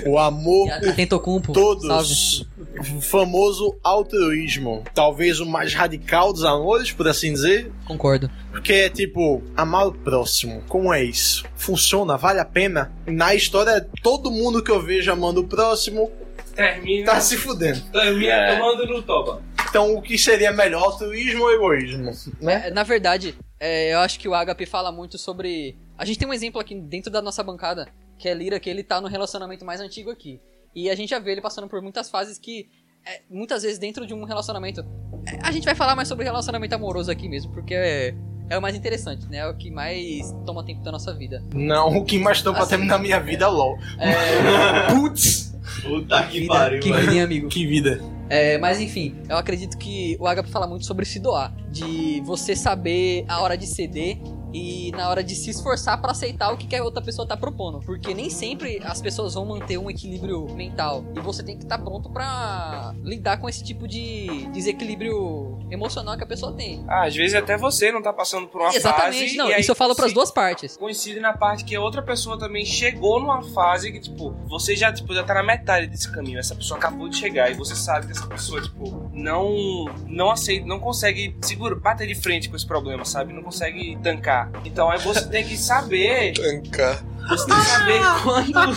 o amor
E Atento Cumpo.
todos.
Salve.
O famoso altruísmo. Talvez o mais radical dos amores, por assim dizer.
Concordo.
Porque é tipo, amar o próximo. Como é isso? Funciona? Vale a pena? Na história, todo mundo que eu vejo amando o próximo
Termina,
tá se fudendo.
termina tomando no toba.
Então, o que seria melhor, altruísmo ou egoísmo?
É, na verdade, é, eu acho que o Agape fala muito sobre. A gente tem um exemplo aqui dentro da nossa bancada, que é Lira, que ele tá no relacionamento mais antigo aqui. E a gente já vê ele passando por muitas fases que, é, muitas vezes, dentro de um relacionamento. é, a gente vai falar mais sobre relacionamento amoroso aqui mesmo, porque é, é o mais interessante, né? É o que mais toma tempo da nossa vida.
Não, o que mais pra
Assim,
terminar minha vida é LOL.
É,
Putz!
Puta que
vida,
pariu,
que vida, hein, amigo?
Que vida.
É, mas enfim, eu acredito que o Agape fala muito sobre se doar, de você saber a hora de ceder e na hora de se esforçar pra aceitar o que, que a outra pessoa tá propondo, porque nem sempre as pessoas vão manter um equilíbrio mental e você tem que estar pronto pra lidar com esse tipo de desequilíbrio emocional que a pessoa tem.
Ah, às vezes até você não tá passando por uma
Exatamente,
fase.
não,
e aí
isso eu falo pras
se-
duas partes.
Coincide na parte que a outra pessoa também chegou numa fase que, tipo, você já, tipo, já tá na metade desse caminho. Essa pessoa acabou de chegar e você sabe que essa pessoa, tipo, não não aceita, não consegue segura, bater de frente com esse problema, sabe? Não consegue tancar. Então aí você tem que saber,
Tancar.
você tem que saber quando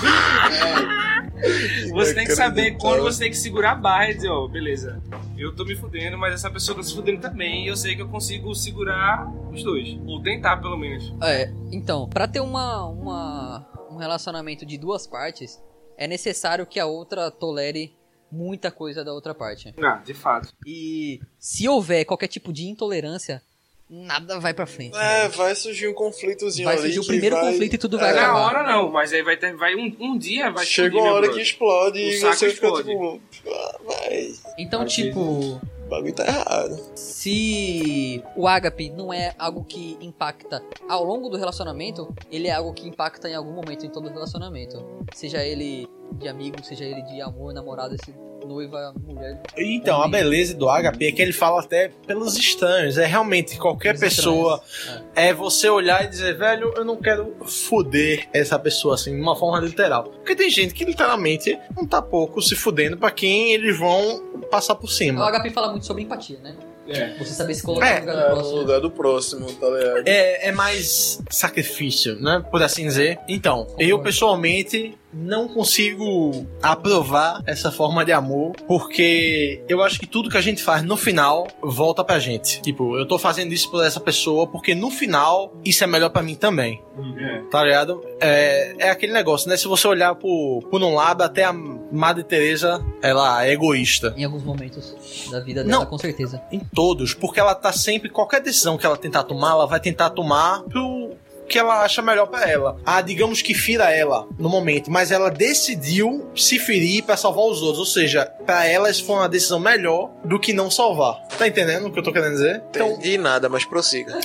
Você tem que saber quando você tem que segurar a barra e dizer, ó, beleza, eu tô me fudendo, mas essa pessoa tá se fudendo também, e eu sei que eu consigo segurar os dois. Ou tentar, pelo menos.
É, então, pra ter uma, uma, um relacionamento de duas partes, é necessário que a outra tolere muita coisa da outra parte.
Ah, de fato.
E se houver qualquer tipo de intolerância, nada vai pra frente.
É, vai surgir um conflitozinho
Vai
ali.
surgir o primeiro
vai-
conflito e tudo vai
É,
Na
acabar.
hora não, mas aí vai ter. Vai um, um dia vai
Chega
explodir,
uma hora que explode
O
e
saco
você fica
explode.
tipo. Ah, vai.
Então, tipo,
O bagulho tá errado.
se o ágape não é algo que impacta ao longo do relacionamento, ele é algo que impacta em algum momento em todo o relacionamento. Seja ele de amigo, seja ele de amor, namorado, esse noiva, mulher.
Então, a beleza do HP é que ele fala até pelos estranhos. É realmente qualquer
Pelos
pessoa.
estranhos,
É você olhar e dizer, velho, eu não quero foder essa pessoa assim, de uma forma literal. Porque tem gente que literalmente não tá pouco se fudendo pra quem eles vão passar por
O
cima.
ágape fala muito sobre empatia, né?
É.
Você saber se colocar
É,
no lugar do
É, no lugar do próximo, tá ligado?
É, é mais sacrifício, né? Por assim dizer. Então, eu pessoalmente não consigo aprovar essa forma de amor, porque eu acho que tudo que a gente faz no final volta pra gente. Tipo, eu tô fazendo isso por essa pessoa, porque no final isso é melhor pra mim também.
É.
Tá ligado? É, é aquele negócio, né? Se você olhar por, por um lado, até a Madre Teresa, ela é egoísta.
Em alguns momentos da vida dela,
Não.
com certeza.
Em todos, porque ela tá sempre, qualquer decisão que ela tentar tomar, ela vai tentar tomar pro que ela acha melhor pra ela. Ah, digamos que fira ela no momento, mas ela decidiu se ferir pra salvar os outros. Ou seja, pra ela isso foi uma decisão melhor do que não salvar. Tá entendendo o que eu tô querendo dizer? Então,
Entendi nada, mas prossiga.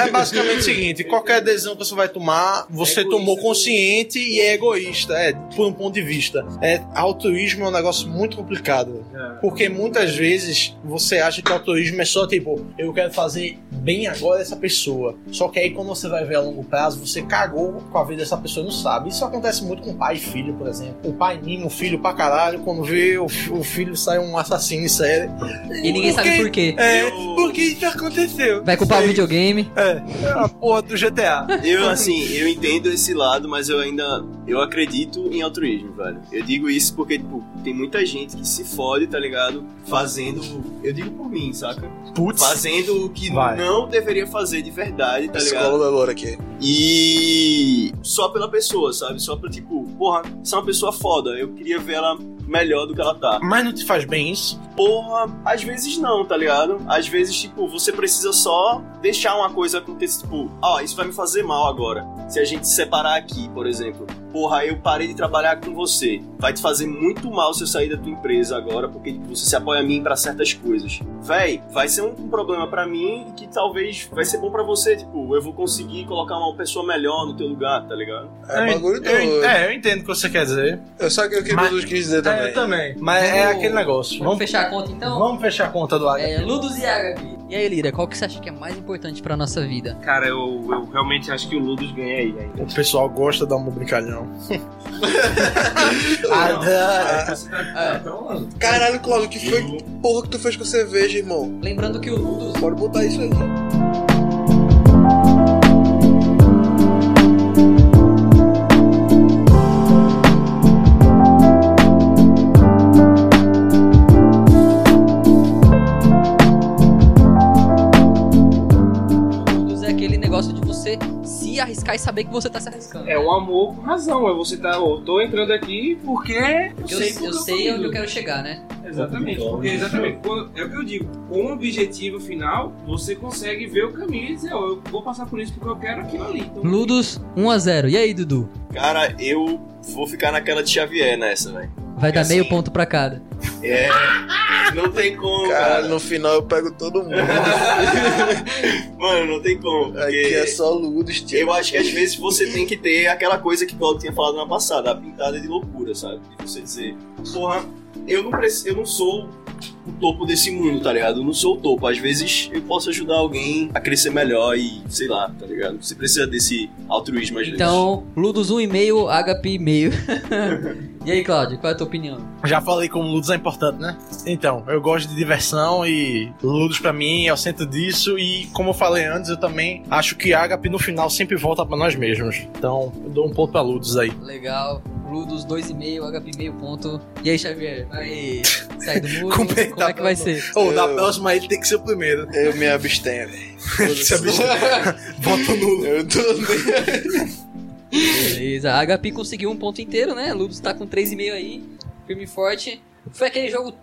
é basicamente o seguinte: qualquer decisão que você vai tomar, você
egoísta
tomou consciente e é egoísta, é, por um ponto de vista. É, altruísmo é um negócio muito complicado.
É.
Porque muitas vezes você acha que o altruísmo é só tipo, eu quero fazer bem agora essa pessoa. Só que aí quando você vai ver a longo prazo, você cagou com a vida dessa pessoa e não sabe. Isso acontece muito com pai e filho, por exemplo. O pai mima o filho pra caralho, quando vê o, o filho sai um assassino em série.
E ninguém sabe por quê.
É,
Eu-
por que isso aconteceu?
Vai culpar o videogame.
É, é a porra do GTA.
Eu, assim, eu entendo esse lado, mas eu ainda. Eu acredito em altruísmo, velho. Eu digo isso porque, tipo, tem muita gente que se fode, tá ligado? Fazendo. Eu digo por mim, saca?
Putz.
Fazendo o que
Vai.
não deveria fazer de verdade, tá ligado?
Escola da Lora aqui.
E só pela pessoa, sabe? Só pra, tipo, porra, você é uma pessoa foda. Eu queria ver ela melhor do que ela tá.
Mas não te faz bem isso?
Porra, às vezes não, tá ligado? Às vezes, tipo, você precisa só deixar uma coisa acontecer, tipo, ó, isso vai me fazer mal agora. Se a gente se separar aqui, por exemplo. Porra, eu parei de trabalhar com você. Vai te fazer muito mal se eu sair da tua empresa agora, porque tipo, você se apoia a mim pra certas coisas. Véi, vai ser um, um problema pra mim e que talvez vai ser bom pra você, tipo, eu vou conseguir colocar uma pessoa melhor no teu lugar, tá ligado?
É
eu,
bagulho
eu, é, eu entendo o que você quer dizer.
Eu só que eu
Mas-
quis dizer também.
É, eu também. Mas é
Vamos-
aquele negócio.
Vamos
Vamos,
fechar a conta então?
vamos fechar a conta do H.
É, Ludus e Agapi. E aí, Lira, qual que você acha que é mais importante pra nossa vida?
Cara, eu, eu realmente acho que o Ludus ganha aí ainda.
O pessoal gosta de dar um brincalhão.
Ah,
tá trolando.
Caralho, Cláudio, que foi porra que tu fez com a cerveja, irmão?
Lembrando que o Ludus
Bora botar isso aí.
Arriscar e saber que você tá se arriscando.
É o amor com razão. É você tá, eu tô entrando aqui porque eu,
eu
sei, porque
eu sei onde eu quero chegar, né?
Exatamente, porque exatamente, quando- é o que eu digo, com o objetivo final, você consegue ver o caminho e dizer, ó, eu vou passar por isso porque eu quero aquilo ali. Então,
Ludus 1x0. E aí, Dudu?
Cara, eu vou ficar naquela de Xavier nessa, velho.
Vai dar
Assim.
meio ponto pra cada.
É. Não tem como,
Caralho,
cara.
no final eu pego todo mundo.
Mano, não tem como.
Aqui é só Ludos, tio.
eu acho que às vezes você tem que ter aquela coisa que o Claudio tinha falado na passada, a pintada de loucura, sabe? De você dizer, porra, eu não, preciso, eu não sou o topo desse mundo, tá ligado? Eu não sou o topo. Às vezes eu posso ajudar alguém a crescer melhor e, sei lá, tá ligado? Você precisa desse altruísmo às vezes.
Então, Ludus 1,5, Agapi meio. e aí, Claudio, qual é a tua opinião?
Já falei como Ludus é importante, né? Então, eu gosto de diversão e Ludus pra mim é o centro disso. E como eu falei antes, eu também acho que Agape no final sempre volta pra nós mesmos. Então, eu dou um ponto pra Ludus aí.
Legal. Ludus 2,5, Agapi meio ponto. E aí, Xavier? Vai sair do muro?
Com
Como é que vai ser?
Ou da
Eu-
próxima ele tem que ser o primeiro.
Eu me abstenho, velho.
Se abstenha. Voto nulo.
Eu tô
Beleza. A Agapi conseguiu um ponto inteiro, né? Ludus tá com 3,5 aí. Firme e forte. Foi aquele jogo.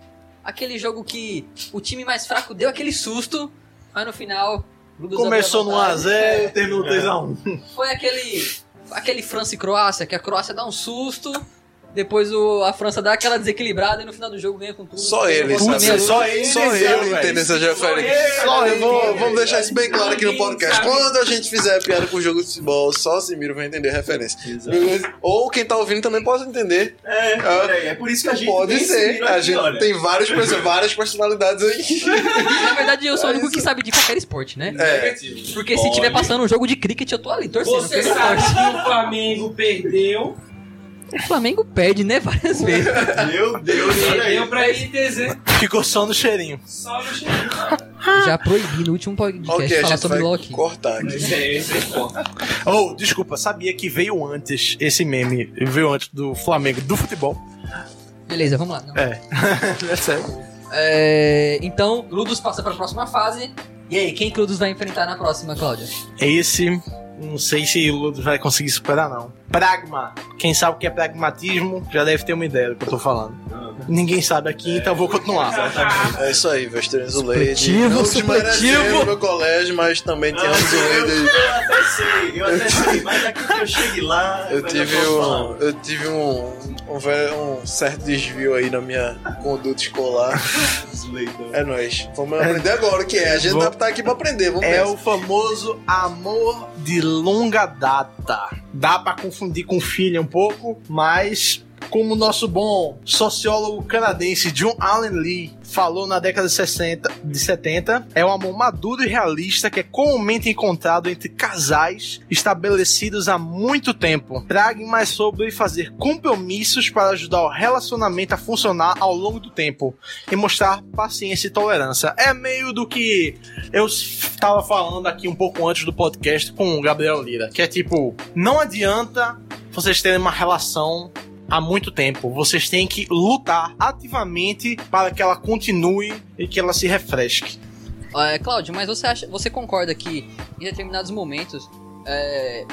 Aquele jogo que o time mais fraco deu aquele susto, mas no final. o Lugos
Começou no
a vantagem.
1x0
É,
terminou 3x1.
Foi aquele. Aquele França e Croácia, que a Croácia dá um susto. Depois o, a França dá aquela desequilibrada e no final do jogo ganha com tudo.
Só ele, sabe?
Só ele,
Só
ele,
Só eu
ele,
vou,
ele,
vamos deixar isso bem claro aqui no podcast.
sabe.
Quando a gente fizer piada com jogo de futebol, só o Simiro vai entender a referência. Beleza? Ou quem tá ouvindo também pode entender.
É, aí, é por isso que a gente
Pode ser. A gente
olha.
tem várias, perso- várias personalidades aí.
Na verdade, eu sou o único que sabe de qualquer esporte, né?
É.
Porque se tiver passando um jogo de cricket, eu tô ali torcendo.
Você sabe que o Flamengo perdeu.
O Flamengo perde, né? Várias vezes.
Meu Deus, olha aí.
Perdeu pra ITZ.
Ficou só no cheirinho.
Só no cheirinho.
Já proibi no último podcast
Ok, a
falar
gente
sobre
vai
Loki.
cortar aqui.
Esse é, é.
Oh, desculpa, sabia que veio antes esse meme, veio antes do Flamengo, do futebol.
Beleza, vamos lá. Não.
É. é sério.
É, então, Ludus passa pra próxima fase. E aí, quem que o Ludus vai enfrentar na próxima, Cláudia?
Esse, não sei se o Ludus vai conseguir superar, não. Pragma. Quem sabe o que é pragmatismo já deve ter uma ideia do que eu tô falando. Ninguém sabe aqui, então eu vou continuar.
É isso aí, Vesterens Lady.
Supletivo,
Não desmerecendo meu colégio, mas também
eu,
Lady.
eu até sei, eu até sei, mas daqui que eu chegue lá.
Eu tive
pra
um,
falar.
eu tive um, um, um certo desvio aí na minha conduta escolar. É nóis. Vamos aprender agora o que é. A gente
Vou-
tá aqui pra aprender, vamos
É
nessa.
o famoso amor de longa data. Dá pra confundir com filha um pouco, mas como o nosso bom sociólogo canadense John Allen Lee falou na década de 60, de 70, é um amor maduro e realista que é comumente encontrado entre casais estabelecidos há muito tempo. Pragma é sobre fazer compromissos para ajudar o relacionamento a funcionar ao longo do tempo e mostrar paciência e tolerância. É meio do que eu estava falando aqui um pouco antes do podcast com o Gabriel Lira, que é tipo, não adianta vocês terem uma relação há muito tempo. Vocês têm que lutar ativamente para que ela continue e que ela se refresque.
É, Cláudio, mas você acha, você concorda que em determinados momentos é,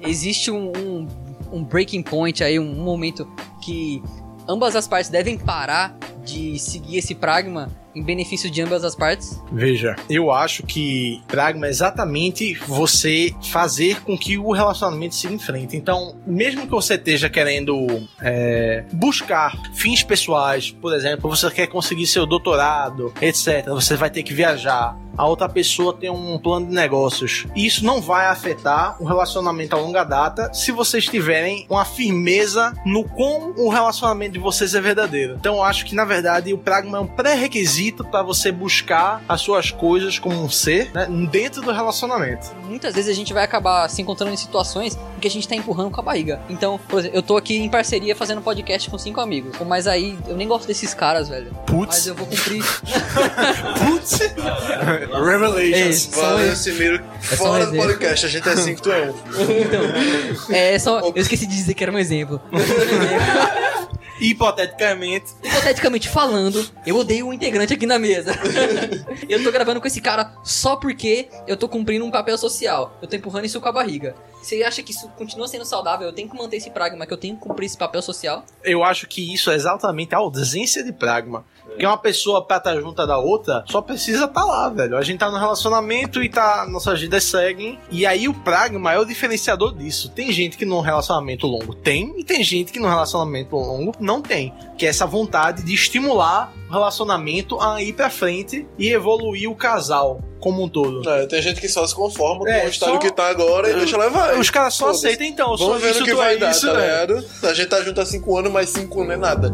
existe um, um, um breaking point aí, um momento que ambas as partes devem parar de seguir esse pragma em benefício de ambas as partes?
Veja, eu acho que pragma é exatamente você fazer com que o relacionamento siga em frente. Então, mesmo que você esteja querendo é, buscar fins pessoais, por exemplo, você quer conseguir seu doutorado, etc., você vai ter que viajar. A outra pessoa tem um plano de negócios. E isso não vai afetar o relacionamento a longa data se vocês tiverem uma firmeza no como o relacionamento de vocês é verdadeiro. Então, eu acho que na verdade o pragma é um pré-requisito para você buscar as suas coisas como um ser né, dentro do relacionamento.
Muitas vezes a gente vai acabar se encontrando em situações em que a gente tá empurrando com a barriga. Então, por exemplo, eu tô aqui em parceria fazendo podcast com cinco amigos. Mas aí eu nem gosto desses caras, velho. Mas
Putz,
eu vou cumprir.
putz, Revelations.
Só
Valeu,
isso.
Simiro.
É só um
Fora do podcast, a gente é 5, tu é 1.
Então, é só. Eu esqueci de dizer que era um um exemplo.
Hipoteticamente,
Hipoteticamente falando, eu odeio um integrante aqui na mesa. eu tô gravando com esse cara só porque eu tô cumprindo um papel social. Eu tô empurrando isso com a barriga. Você acha que isso continua sendo saudável? Eu tenho que manter esse pragma, que eu tenho que cumprir esse papel social?
eu acho que isso é exatamente a ausência de pragma. Porque uma pessoa pra estar junto da outra só precisa estar lá, velho. A gente tá no relacionamento e tá. Nossas vidas seguem. E aí o pragma é o diferenciador disso. Tem gente que num relacionamento longo tem, e tem gente que num relacionamento longo não tem. Que é essa vontade de estimular o relacionamento a ir pra frente e evoluir o casal como um todo.
É, tem gente que só se conforma
É,
com o estado
só-
que tá agora e deixa levar.
Os caras só aceitam então. só
Vamos ver
isso
no que vai
é
dar,
isso,
tá ligado? A gente tá junto há 5 anos, mas 5 não é nada.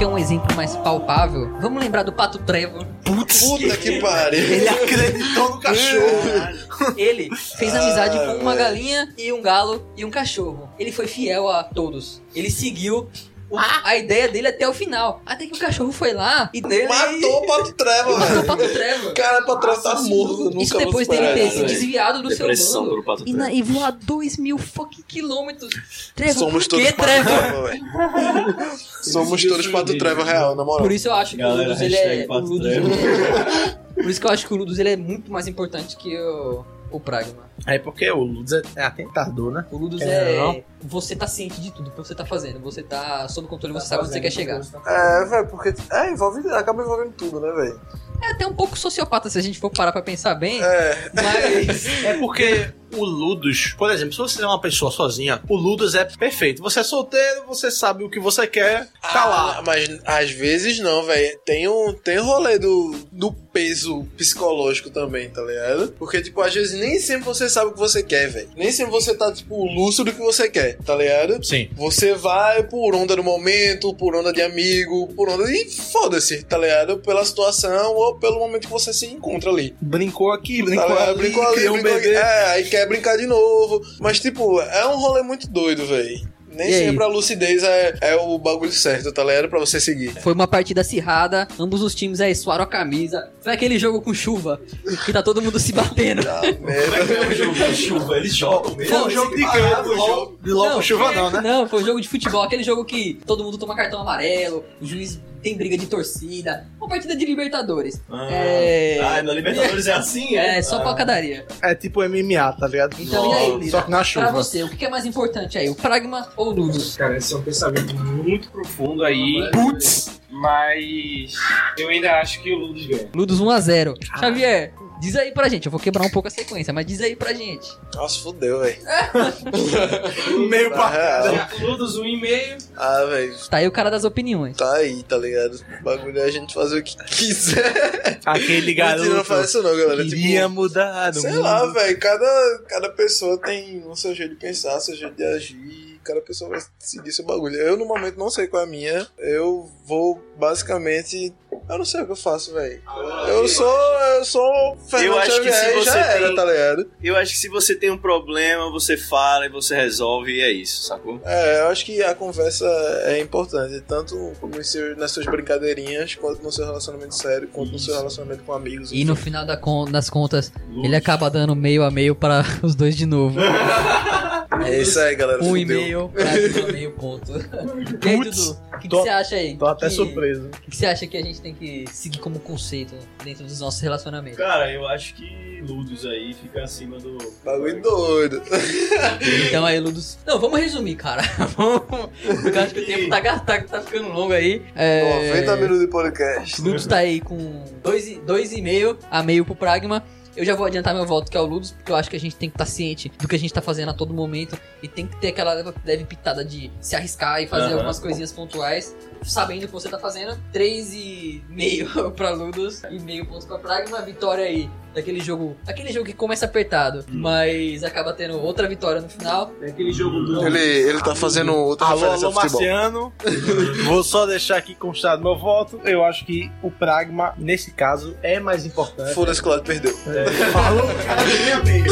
Que quer um exemplo mais palpável, vamos lembrar do Pato Trevor.
Putz,
Puta que pariu.
ele acreditou no cachorro.
Ele fez amizade
Ah,
com uma
velho.
galinha e um galo e um cachorro. Ele foi fiel a todos. Ele seguiu a ideia dele até o final. Até que o cachorro foi lá e dele
Matou o Pato Treva,
matou o
velho.
Pato Trevor.
Cara, o Pato Treva tá morto. eu
Isso
nunca
depois dele ter se
velho.
desviado do seu
Depressão
bando.
do Pato
E, na, e voar 2 mil fucking quilômetros.
Somos
por
todos
que,
Pato
Trevor?
Treva, velho. Somos todos Pato Treva real, na moral.
Por isso eu acho que
Galera,
o Ludus ele é. Por isso que eu acho que o Ludus ele é muito mais importante que o, o Pragma.
É porque o Ludus é, é atentador, né?
O Ludus
É,
é. Você tá ciente de tudo que você tá fazendo. Você tá sob controle, você sabe onde você quer chegar.
É, velho, porque é, envolve, acaba envolvendo tudo, né, velho?
É até um pouco sociopata se a gente for parar pra pensar bem.
É,
Mas.
É porque o Ludus, por exemplo, se você é uma pessoa sozinha, o Ludus é perfeito. Você é solteiro, você sabe o que você quer, tá lá.
Ah, mas às vezes não, velho. Tem um tem um rolê do, do peso psicológico também, tá ligado? Porque, tipo, às vezes nem sempre você sabe o que você quer, velho. Nem sempre você tá, tipo, lúcido do que você quer, tá ligado?
Sim.
Você vai por onda do momento, por onda de amigo, por onda. E foda-se, tá ligado? Pela situação ou pelo momento que você se encontra ali.
Brincou aqui,
Tá
brincou
ligado?
ali,
brincou ali,
um
brincou aqui.
bebê.
É, aí quer brincar de novo. Mas, tipo, é um rolê muito doido, velho. Nem
E aí?
sempre a lucidez é, é o bagulho certo, tá ligado? Pra você seguir.
Foi uma partida acirrada, ambos os times aí suaram a camisa. Foi aquele jogo com chuva, que tá todo mundo se batendo.
Ah,
é
merda.
que é o jogo de chuva? Eles jogam mesmo?
Foi um jogo de campo. De LOL com chuva não, né?
Não, foi um jogo de futebol, aquele jogo que todo mundo toma cartão amarelo, o juiz tem briga de torcida. Uma partida de Libertadores.
Ah,
É.
ah, na Libertadores é assim,
É, só
Ah.
pancadaria.
É tipo MMA, tá ligado?
Então, e aí, Lira?
Só que na
Pra
chuva.
você, o que é mais importante aí, o Pragma ou o Ludus?
Cara, esse é um pensamento muito profundo aí. Putz! Mas eu ainda acho que o Ludus ganha.
Ludus 1x0. Xavier, diz aí pra gente, eu vou quebrar um pouco a sequência, mas diz aí pra gente.
Nossa, fudeu, velho.
Meio pra...
real.
Ludus 1,5.
Ah, velho.
Tá aí o cara das opiniões.
Tá aí, tá ligado? O bagulho é a gente fazer o que quiser.
Aquele
Mentira, não
garoto
faz isso não, galera.
queria
Tipo,
mudar
sei
mundo.
lá, velho. Cada, cada pessoa tem o seu jeito de pensar, seu jeito de agir. Cada pessoa vai seguir seu bagulho. Eu, no momento, não sei qual é a minha. Eu vou, basicamente... Eu não sei o que eu faço, velho. Eu sou... Eu sou Fernando
Eu acho que se
já
você
era,
tem-
tá ligado?
Eu acho que se você tem um problema, você fala e você resolve e é isso, sacou?
É, eu acho que a conversa é importante, tanto seu- nas suas brincadeirinhas, quanto no seu relacionamento sério, quanto no seu relacionamento com amigos.
E no final da con- das contas, ele acaba dando meio a meio para os dois de novo.
É isso aí, galera.
Um e
fudeu.
meio, meio ponto. E aí, Dudu, o que, que
tô-
você acha aí?
Tô até
que,
surpreso.
O que, que você acha que a gente tem que seguir como conceito dentro dos nossos relacionamentos?
Cara, eu acho que Ludus aí fica acima do.
Bagulho doido.
Então aí, Ludus. Não, vamos resumir, cara. Vamos. Porque eu acho que o tempo tá, tá, tá ficando longo aí. É...
90 minutos de podcast.
Ludus tá aí com 2,5 a meio pro Pragma. Eu já vou adiantar meu voto, que é o Ludus, porque eu acho que a gente tem que estar ciente do que a gente tá fazendo a todo momento e tem que ter aquela leve, pitada de se arriscar e fazer
Aham.
algumas coisinhas pontuais, sabendo o que você tá fazendo. 3,5 pra Ludus e meio pontos pra Pragma. Vitória aí daquele jogo, aquele jogo que começa apertado, mas acaba tendo outra vitória no final.
É aquele jogo do.
Ele, ele tá fazendo outra
Alô,
referência
alô,
ao futebol.
Marciano. Vou só deixar aqui constado meu voto. Eu acho que o Pragma, nesse caso, é mais importante.
Foda-se, Claudio perdeu.
Falou, cara, minha amiga.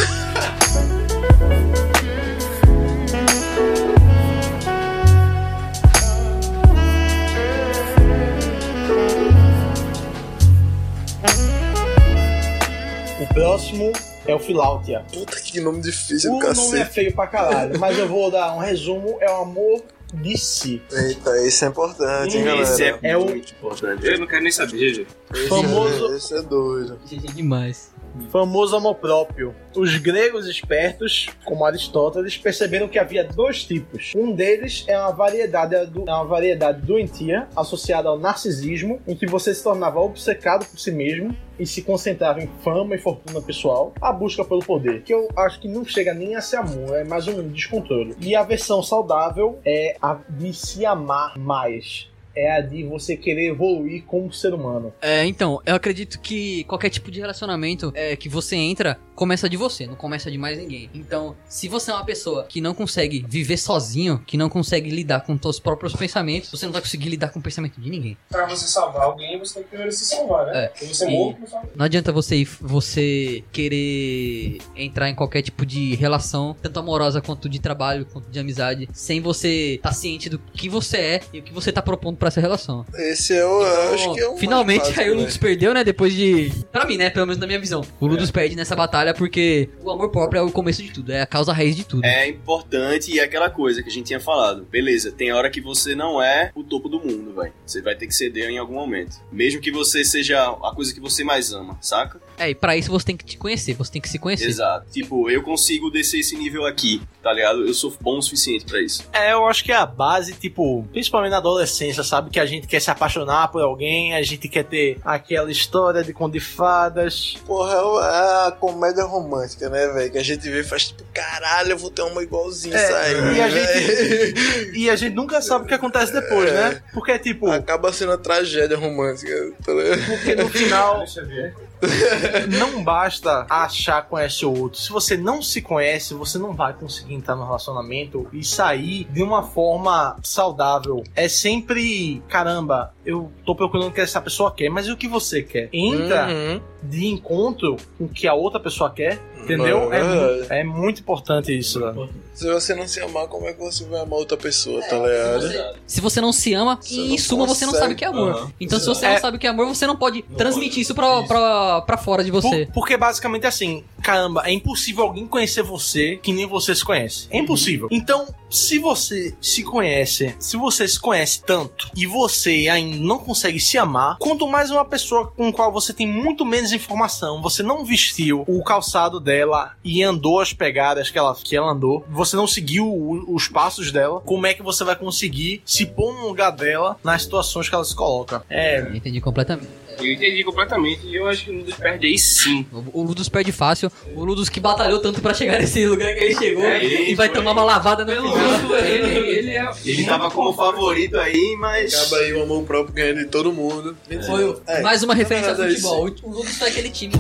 Próximo é o Filautia.
Puta que nome difícil
O
do
nome é
cacete.
feio pra caralho, mas eu vou dar um resumo. É o amor de si.
Eita, isso é importante, hein, galera.
Esse é,
É o-
muito importante.
Eu não quero nem saber, gente.
Esse
famoso-
é, esse é doido.
GG demais.
Famoso amor próprio. Os gregos espertos, como Aristóteles, perceberam que havia dois tipos. Um deles é uma variedade, é uma variedade doentia associada ao narcisismo, em que você se tornava obcecado por si mesmo e se concentrava em fama e fortuna pessoal, a busca pelo poder, que eu acho que não chega nem a ser amor, é mais um descontrole. E a versão saudável é a de se amar mais. É a de você querer evoluir como ser humano.
É, então, eu acredito que qualquer tipo de relacionamento é, que você entra começa de você, não começa de mais ninguém. Então, se você é uma pessoa que não consegue viver sozinho, que não consegue lidar com seus próprios pensamentos, você não vai conseguir lidar com o pensamento de ninguém.
Pra você salvar alguém, você tem que primeiro se salvar, né?
É.
Se você
E-
morre, não salva.
Não adianta você, ir- você querer entrar em qualquer tipo de relação, tanto amorosa quanto de trabalho, quanto de amizade, sem você estar ciente do que você é e o que você tá propondo pra essa relação.
Esse é o. eu acho que é o. mais
Finalmente, aí o
né?
Ludus perdeu, né? Depois de. Pra mim, né? Pelo menos na minha visão. O Ludus perde nessa batalha porque o amor próprio é o começo de tudo, é a causa raiz de tudo.
É importante e é aquela coisa que a gente tinha falado. Beleza, tem hora que você não é o topo do mundo, vai. Você vai ter que ceder em algum momento. Mesmo que você seja a coisa que você mais ama, saca?
É, e pra isso você tem que te conhecer, você tem que se conhecer.
Exato. Tipo, eu consigo descer esse nível aqui, tá ligado? Eu sou bom o suficiente pra isso.
É, eu acho que é a base, tipo, principalmente na adolescência, sabe? Que a gente quer se apaixonar por alguém, a gente quer ter aquela história de conto de fadas.
Porra, o- é a comédia romântica, né, velho? Que a gente vê e faz tipo, caralho, eu vou ter uma igualzinha
É,
isso aí.
e a
velho.
E a gente nunca sabe o que acontece depois, né? Porque, tipo,
Acaba sendo uma tragédia romântica, tá ligado?
porque no final
Deixa eu ver.
não basta achar conhece o outro. Se você não se conhece, você não vai conseguir entrar no relacionamento e sair de uma forma saudável. É sempre, caramba, eu tô procurando o que essa pessoa quer, mas e o que você quer? Entra
Uhum.
de encontro com o que a outra pessoa quer, entendeu? É,
Verdade.
mu- é muito importante isso, né?
Se você não se amar, como é que você vai amar outra pessoa, tá ligado?
Se você não se ama,
Você
em
não
suma você não
consegue.
sabe o que é amor.
Aham.
Então, se você
É.
não sabe o que é amor, você não pode transmitir isso pra, pra, pra fora de você.
Por- porque basicamente é assim, caramba, é impossível alguém conhecer você que nem você se conhece. É impossível. Então, se você se conhece, se você se conhece tanto e você ainda não consegue se amar, quanto mais uma pessoa com qual você tem muito menos informação, você não vestiu o calçado dela e andou as pegadas que ela, que ela andou, você não seguiu os passos dela, como é que você vai conseguir se pôr no lugar dela nas situações que ela se coloca? É,
Entendi completamente.
Eu entendi completamente e eu acho que o Ludus perde aí sim.
O o Ludus perde fácil. O Ludus que batalhou tanto pra chegar nesse lugar que ele chegou
É,
e vai tomar uma lavada no
Pelo
final.
ele, ele é.
Ele tava como favorito aí, mas.
Acaba aí o amor próprio ganhando de todo mundo.
Foi o-
É.
mais uma referência ao futebol. O Ludus foi aquele time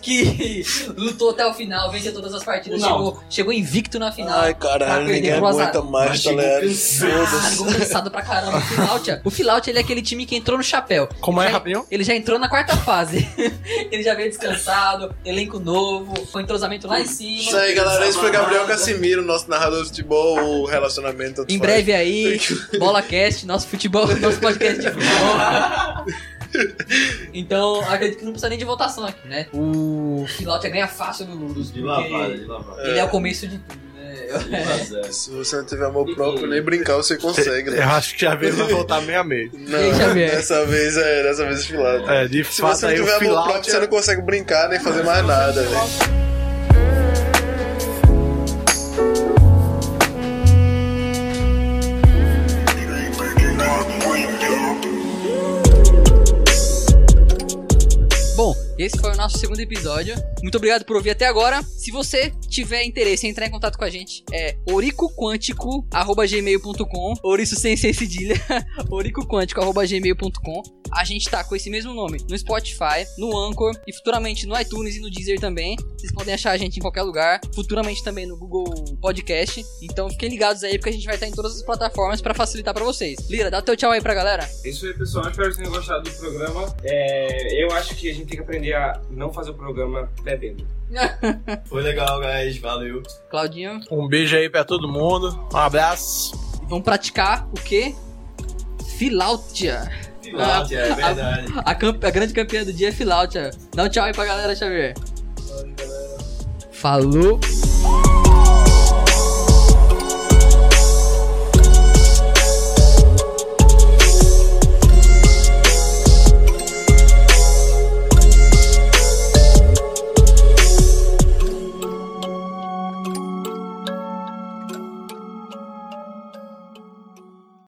que lutou até o final, venceu todas as partidas,
Não.
chegou, chegou invicto na final.
Ai, caralho,
perder
ninguém
pro azar.
aguenta mais, tá ligado?
Ah, cansado pra caramba. O Filaut, o Filaut, ele é aquele time que entrou no chapéu.
como é,
Ele já-
rapidinho?
Ele já entrou na quarta fase. ele já veio descansado, elenco novo, com entrosamento lá em cima.
Isso aí, galera. Esse foi Gabriel Casimiro, nosso narrador de futebol, o relacionamento.
Em
faz.
breve aí, Bola Cast, nosso futebol, nosso podcast de futebol. Então, acredito que não precisa nem de votação aqui, né? O Filaut ganha fácil do Ludus,
De lavada, de lavada.
ele é o começo de tudo, né?
Se você não tiver amor próprio, nem brincar você consegue,
Eu
né?
acho que já veio vai voltar meio a meio.
Não,
eu
dessa vez é, dessa vez é filado.
É, de
Se
fato
você não tiver amor próprio, você não consegue brincar nem fazer mais nada, velho.
Esse foi o nosso segundo episódio. Muito obrigado por ouvir até agora. Se você tiver interesse em entrar em contato com a gente, é oricoquântico.gmail.com Ouriço sem cedilha. oricoquântico.gmail.com A gente tá com esse mesmo nome no Spotify, no Anchor e futuramente no iTunes e no Deezer também. Vocês podem achar a gente em qualquer lugar. Futuramente também no Google Podcast. Então fiquem ligados aí porque a gente vai estar em todas as plataformas pra facilitar pra vocês. Lira, dá teu tchau aí pra galera.
É Isso aí, pessoal. Espero que tenham gostado do programa. É, eu acho que a gente tem que aprender a não fazer o programa bebendo.
Foi legal, guys. Valeu.
Claudinho,
Um beijo aí pra todo mundo. Um abraço.
vamos praticar o quê? Filautia.
Loud, é verdade.
A, a, a, grande campeã do dia é Filout. É. Dá um tchau aí pra galera, Xavier. Valeu, galera. Falou.